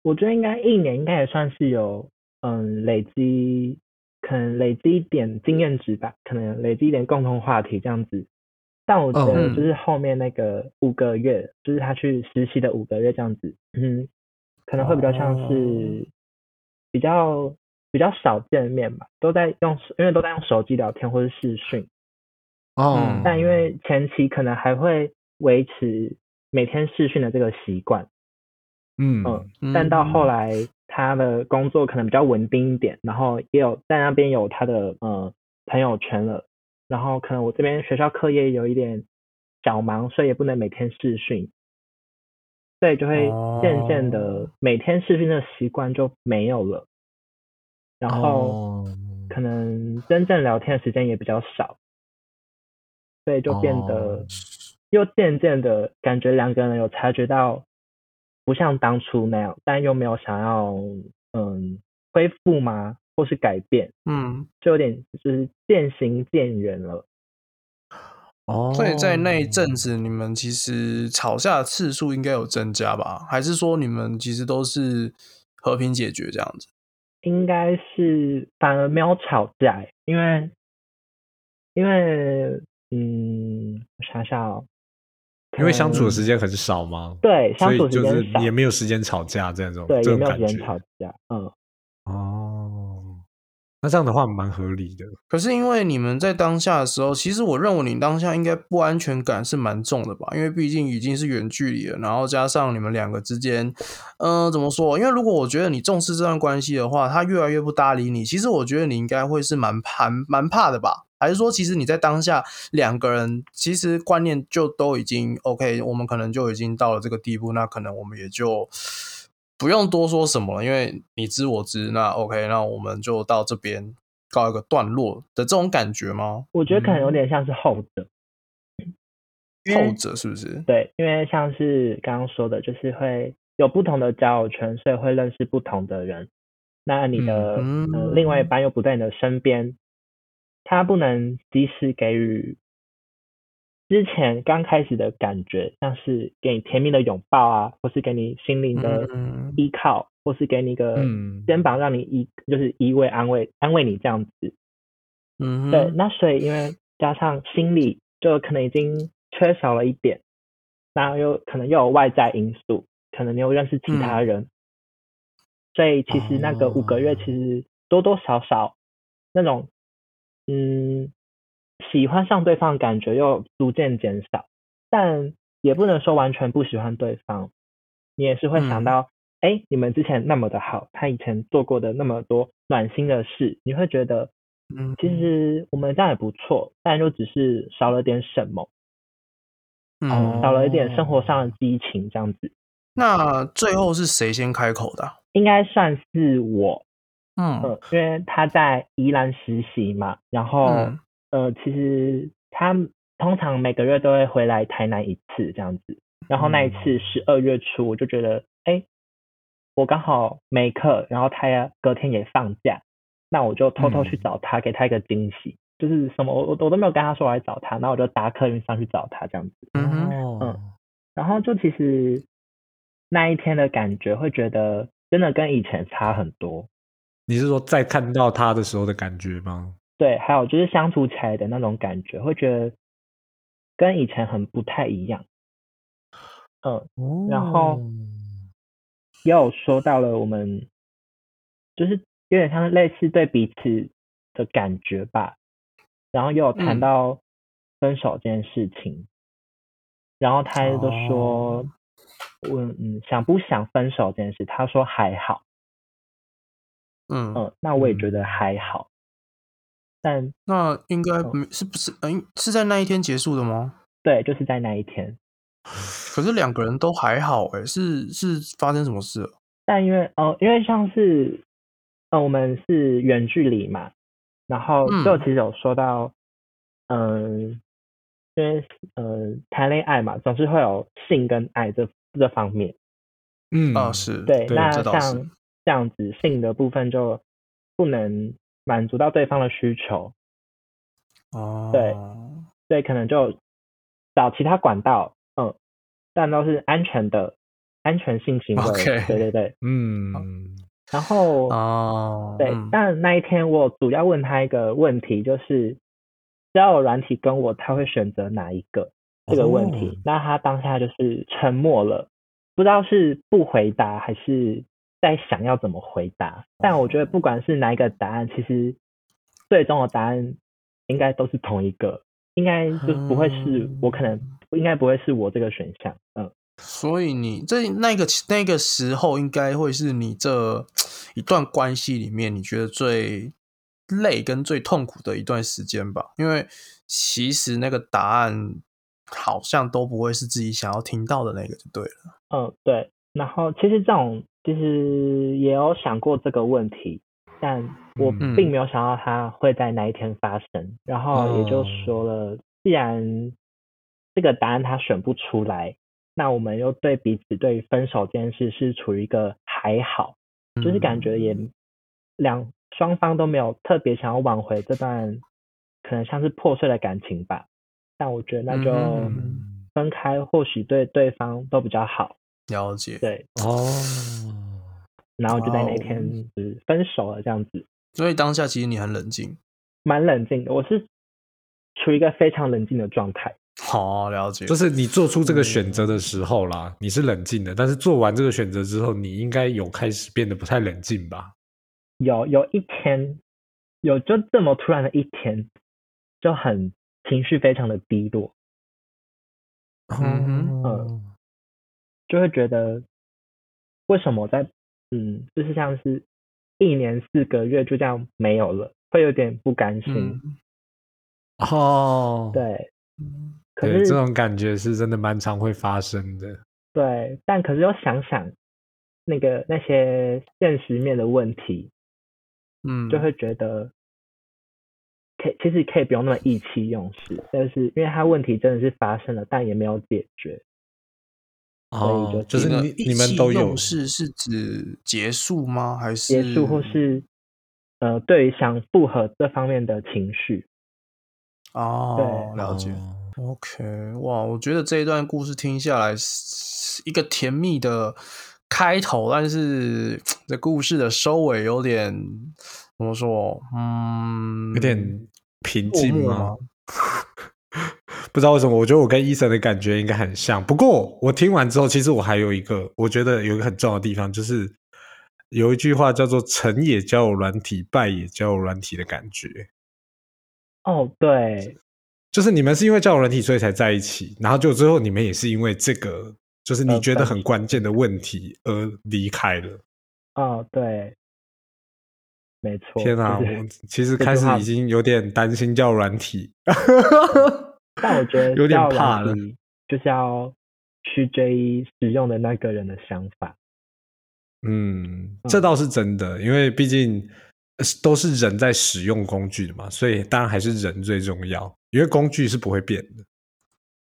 我觉得应该一年应该也算是有嗯累积，可能累积一点经验值吧，可能累积一点共同话题这样子。但我觉得就是后面那个五个月，就是他去实习的五个月这样子，嗯，可能会比较像是。比较比较少见面吧，都在用，因为都在用手机聊天或者视讯。哦。但因为前期可能还会维持每天视讯的这个习惯。嗯嗯。但到后来，他的工作可能比较稳定一点，然后也有在那边有他的呃朋友圈了，然后可能我这边学校课业有一点小忙，所以也不能每天视讯。所以就会渐渐的每天视讯的习惯就没有了，然后可能真正聊天的时间也比较少，所以就变得又渐渐的感觉两个人有察觉到不像当初那样，但又没有想要嗯恢复吗？或是改变？嗯，就有点就是渐行渐远了。哦，所以在那一阵子，你们其实吵架的次数应该有增加吧？还是说你们其实都是和平解决这样子？应该是反而没有吵架，因为因为嗯，我想想哦，因为相处的时间很少吗？对，相处时间少，也没有时间吵架这种，对，也没有时间吵架，嗯，哦。那这样的话蛮合理的。可是因为你们在当下的时候，其实我认为你当下应该不安全感是蛮重的吧？因为毕竟已经是远距离了，然后加上你们两个之间，嗯，怎么说？因为如果我觉得你重视这段关系的话，他越来越不搭理你，其实我觉得你应该会是蛮怕、蛮怕的吧？还是说，其实你在当下两个人其实观念就都已经 OK，我们可能就已经到了这个地步，那可能我们也就。不用多说什么了，因为你知我知，那 OK，那我们就到这边告一个段落的这种感觉吗？我觉得可能有点像是后者，后者是不是？对，因为像是刚刚说的，就是会有不同的交友圈，所以会认识不同的人。那你的另外一半又不在你的身边，他不能及时给予。之前刚开始的感觉，像是给你甜蜜的拥抱啊，或是给你心灵的依靠，或是给你一个肩膀让你依，就是依偎安慰安慰你这样子。嗯，对。那所以因为加上心理就可能已经缺少了一点，然后又可能又有外在因素，可能你又认识其他人，所以其实那个五个月其实多多少少那种嗯。喜欢上对方的感觉又逐渐减少，但也不能说完全不喜欢对方。你也是会想到，哎，你们之前那么的好，他以前做过的那么多暖心的事，你会觉得，嗯，其实我们这样也不错，但就只是少了点什么，嗯，少了一点生活上的激情这样子。那最后是谁先开口的？应该算是我，嗯，因为他在宜兰实习嘛，然后。呃，其实他通常每个月都会回来台南一次这样子，然后那一次十二月初，我就觉得，哎，我刚好没课，然后他隔天也放假，那我就偷偷去找他，给他一个惊喜，就是什么我我我都没有跟他说我来找他，那我就搭客运上去找他这样子，嗯，然后就其实那一天的感觉会觉得真的跟以前差很多。你是说在看到他的时候的感觉吗？对，还有就是相处起来的那种感觉，会觉得跟以前很不太一样。嗯，然后也有说到了我们，就是有点像类似对彼此的感觉吧。然后又有谈到分手这件事情，然后他就说，问嗯想不想分手这件事，他说还好。嗯嗯，那我也觉得还好。但那应该是不是？嗯，是在那一天结束的吗？对，就是在那一天。可是两个人都还好，哎，是是发生什么事了？但因为哦，因为像是呃，我们是远距离嘛，然后就其实有说到，嗯，因为呃谈恋爱嘛，总是会有性跟爱这这方面。嗯，啊是，对，那像这样子性的部分就不能。满足到对方的需求，哦，对，所以可能就找其他管道，嗯，但都是安全的，安全性行为，对对对，嗯，然后哦，对，但那一天我主要问他一个问题，就是交友软体跟我，他会选择哪一个这个问题？那他当下就是沉默了，不知道是不回答还是。在想要怎么回答，但我觉得不管是哪一个答案，其实最终的答案应该都是同一个，应该就不会是我可能应该不会是我这个选项，嗯。所以你这那个那个时候应该会是你这一段关系里面你觉得最累跟最痛苦的一段时间吧？因为其实那个答案好像都不会是自己想要听到的那个，就对了。嗯，对。然后其实这种。其实也有想过这个问题，但我并没有想到它会在哪一天发生。然后也就说了，既然这个答案他选不出来，那我们又对彼此对分手这件事是处于一个还好，就是感觉也两双方都没有特别想要挽回这段可能像是破碎的感情吧。但我觉得那就分开，或许对对方都比较好。了解，对哦。然后就在那天是分手了，这样子。所以当下其实你很冷静，蛮冷静的。我是处于一个非常冷静的状态。好，了解。就是你做出这个选择的时候啦，你是冷静的。但是做完这个选择之后，你应该有开始变得不太冷静吧？有，有一天，有就这么突然的一天，就很情绪非常的低落。嗯嗯，就会觉得为什么在。嗯，就是像是一年四个月就这样没有了，会有点不甘心。哦，对，可是这种感觉是真的蛮常会发生的。对，但可是又想想那个那些现实面的问题，嗯，就会觉得可以，其实可以不用那么意气用事，但是因为他问题真的是发生了，但也没有解决。哦，就是你你们都有是是指结束吗？还是结束，或是呃，对想复合这方面的情绪？哦，对，了解。OK，哇，我觉得这一段故事听下来是一个甜蜜的开头，但是 这故事的收尾有点怎么说？嗯，有点平静吗？不知道为什么，我觉得我跟伊森的感觉应该很像。不过我听完之后，其实我还有一个，我觉得有一个很重要的地方，就是有一句话叫做“成也交友软体，败也交友软体”的感觉。哦，对，就是你们是因为交友软体所以才在一起，然后就最后你们也是因为这个，就是你觉得很关键的问题而离开了。哦，对。没错，天啊！我其实开始已经有点担心叫软体，但我觉得有点怕了，就是要去追使用的那个人的想法。嗯，这倒是真的，因为毕竟都是人在使用工具的嘛，所以当然还是人最重要。因为工具是不会变的，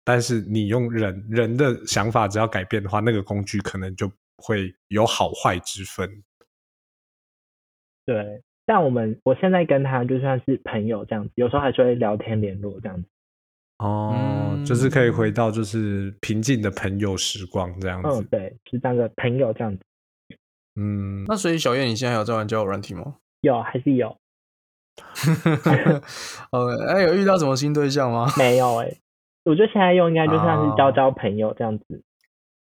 但是你用人人的想法只要改变的话，那个工具可能就会有好坏之分。对。但我们我现在跟他就算是朋友这样子，有时候还是会聊天联络这样子。哦，就是可以回到就是平静的朋友时光这样子。嗯，对，是当个朋友这样子。嗯，那所以小燕，你现在有在玩交友软体吗？有，还是有。OK，哎，有遇到什么新对象吗？没有哎。我觉得现在用应该就像是交交朋友这样子。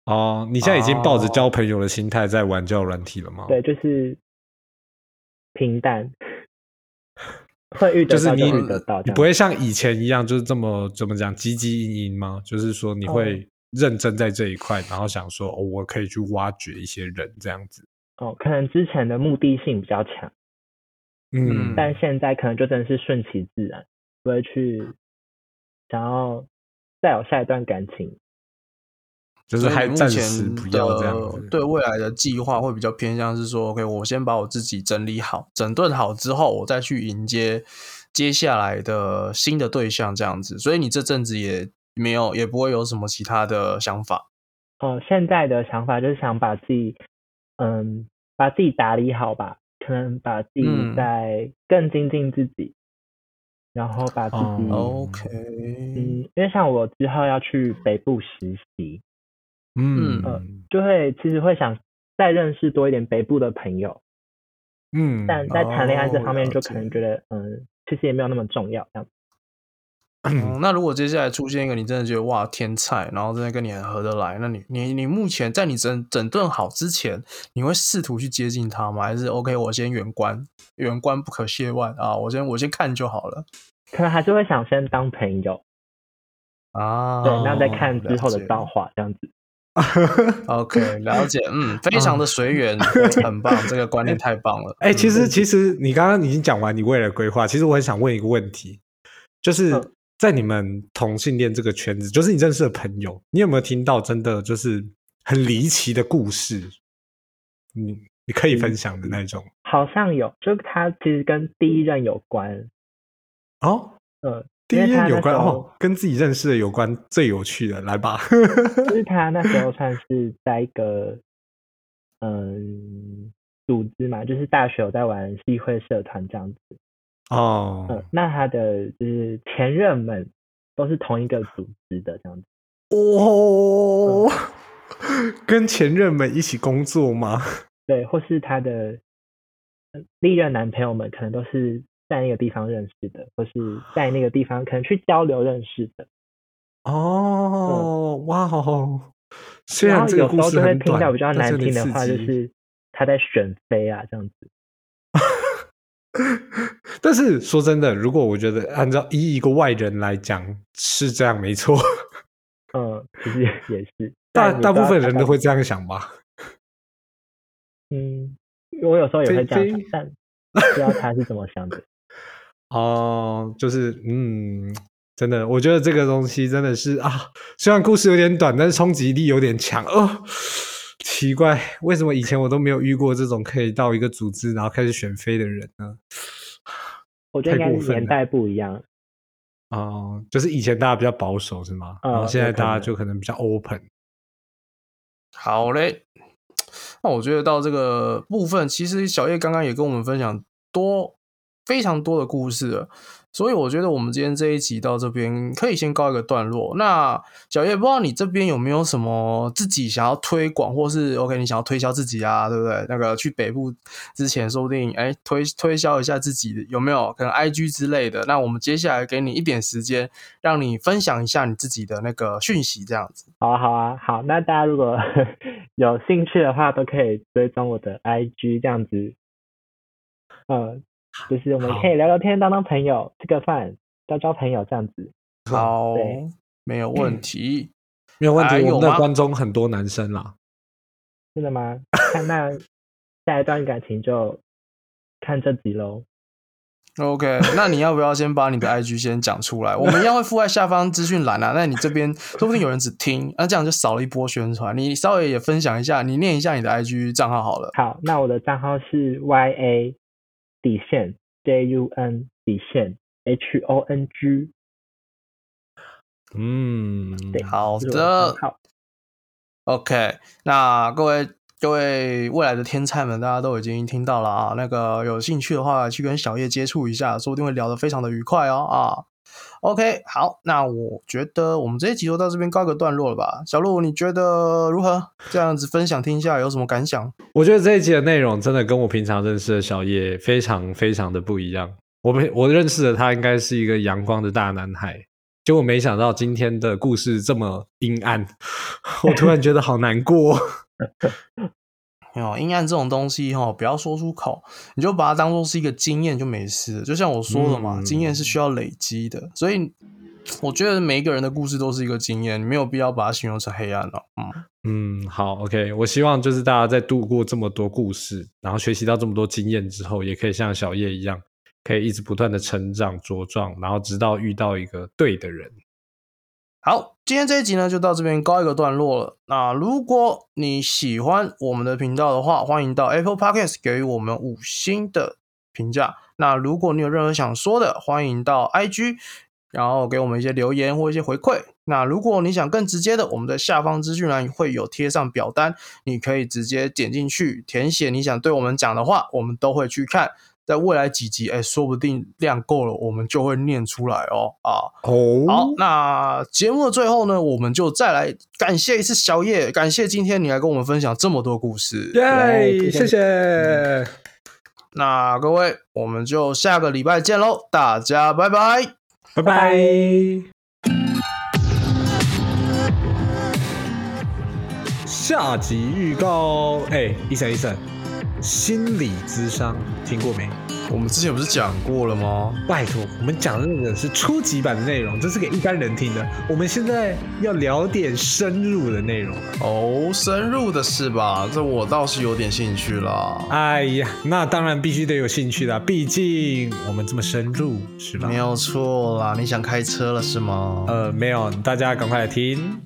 哦，你现在已经抱着交朋友的心态在玩交友软体了吗？对，就是平淡，会遇得到就遇得到，你不会像以前一样就是这么怎么讲积极营营吗？就是说你会认真在这一块，然后想说哦，我可以去挖掘一些人这样子。哦，可能之前的目的性比较强，嗯，但现在可能就真的是顺其自然，不会去想要再有下一段感情。就是还暂时不要这样子，对未来的计划会比较偏向是说，OK，我先把我自己整理好、整顿好之后，我再去迎接接下来的新的对象这样子。所以你这阵子也没有，也不会有什么其他的想法。哦，现在的想法就是想把自己，嗯，把自己打理好吧，可能把自己再更精进自己，然后把自己 OK，嗯，因为像我之后要去北部实习。嗯就会其实会想再认识多一点北部的朋友，嗯，但在谈恋爱这方面就可能觉得，嗯，其实也没有那么重要。这样，嗯，那如果接下来出现一个你真的觉得哇天菜，然后真的跟你很合得来，那你你你目前在你整整顿好之前，你会试图去接近他吗？还是 OK，我先远观，远观不可亵玩啊，我先我先看就好了。可能还是会想先当朋友啊，对，那再看之后的造化这样子。OK，了解，嗯，非常的随缘，很棒，这个观念太棒了。哎，其实其实你刚刚已经讲完你未来规划，其实我很想问一个问题，就是在你们同性恋这个圈子，就是你认识的朋友，你有没有听到真的就是很离奇的故事？你你可以分享的那种？好像有，就他其实跟第一任有关。哦，嗯。第一任有关哦，跟自己认识的有关，最有趣的，来吧。就是他那时候算是在一个嗯组织嘛，就是大学有在玩系会社团这样子。哦，嗯，那他的就是前任们都是同一个组织的这样子。哦，跟前任们一起工作吗？对，或是他的历任男朋友们可能都是。在那个地方认识的，或是在那个地方可能去交流认识的。哦，哇哦！虽然这个故事会听到比较难听的话，就是他在选妃啊，这样子。但是说真的，如果我觉得按照以一个外人来讲是这样，没错。嗯，其实也是。大大部分人都会这样想吧。嗯，我有时候也会这样想，但 不知道他是怎么想的。哦，就是嗯，真的，我觉得这个东西真的是啊，虽然故事有点短，但是冲击力有点强哦。奇怪，为什么以前我都没有遇过这种可以到一个组织然后开始选妃的人呢？我觉得应该是年代不一样。哦，就是以前大家比较保守是吗？然后现在大家就可能比较 open。好嘞，那我觉得到这个部分，其实小叶刚刚也跟我们分享多。非常多的故事，所以我觉得我们今天这一集到这边可以先告一个段落。那小叶，不知道你这边有没有什么自己想要推广，或是 OK 你想要推销自己啊，对不对？那个去北部之前，说不定哎推推销一下自己，有没有可能 IG 之类的？那我们接下来给你一点时间，让你分享一下你自己的那个讯息，这样子。好啊，好啊，好。那大家如果 有兴趣的话，都可以追踪我的 IG 这样子。嗯。就是我们可以聊聊天，当当朋友，吃个饭，交交朋友这样子。好，没有问题，没有问题。我们的观众很多男生啦。真的吗？看那下一段感情就看这集喽。OK，那你要不要先把你的 IG 先讲出来？我们一样会附在下方资讯栏啊。那你这边说不定有人只听，那这样就少了一波宣传。你稍微也分享一下，你念一下你的 IG 账号好了。好，那我的账号是 YA。底线 J U N 底线 H O N G，嗯，对，好的，好，OK，那各位各位未来的天才们，大家都已经听到了啊，那个有兴趣的话，去跟小叶接触一下，说不定会聊得非常的愉快哦啊。OK，好，那我觉得我们这一集就到这边告一个段落了吧。小鹿，你觉得如何？这样子分享听一下有什么感想？我觉得这一集的内容真的跟我平常认识的小叶非常非常的不一样。我们我认识的他应该是一个阳光的大男孩，结果没想到今天的故事这么阴暗，我突然觉得好难过。哦，阴暗这种东西哈，不要说出口，你就把它当做是一个经验就没事。就像我说的嘛，经验是需要累积的，所以我觉得每一个人的故事都是一个经验，你没有必要把它形容成黑暗了。嗯嗯，好，OK，我希望就是大家在度过这么多故事，然后学习到这么多经验之后，也可以像小叶一样，可以一直不断的成长茁壮，然后直到遇到一个对的人。好，今天这一集呢就到这边告一个段落了。那如果你喜欢我们的频道的话，欢迎到 Apple Podcast 给予我们五星的评价。那如果你有任何想说的，欢迎到 IG，然后给我们一些留言或一些回馈。那如果你想更直接的，我们的下方资讯栏会有贴上表单，你可以直接点进去填写你想对我们讲的话，我们都会去看。在未来几集，哎，说不定量够了，我们就会念出来哦。啊，哦，好，那节目的最后呢，我们就再来感谢一次小叶，感谢今天你来跟我们分享这么多故事，耶，谢谢。那各位，我们就下个礼拜见喽，大家拜拜，拜拜。下集预告，哎，医生医生。心理咨商听过没？我们之前不是讲过了吗？拜托，我们讲的那个是初级版的内容，这是给一般人听的。我们现在要聊点深入的内容哦，深入的是吧？这我倒是有点兴趣了。哎呀，那当然必须得有兴趣啦，毕竟我们这么深入，是吧？没有错啦。你想开车了是吗？呃，没有，大家赶快来听。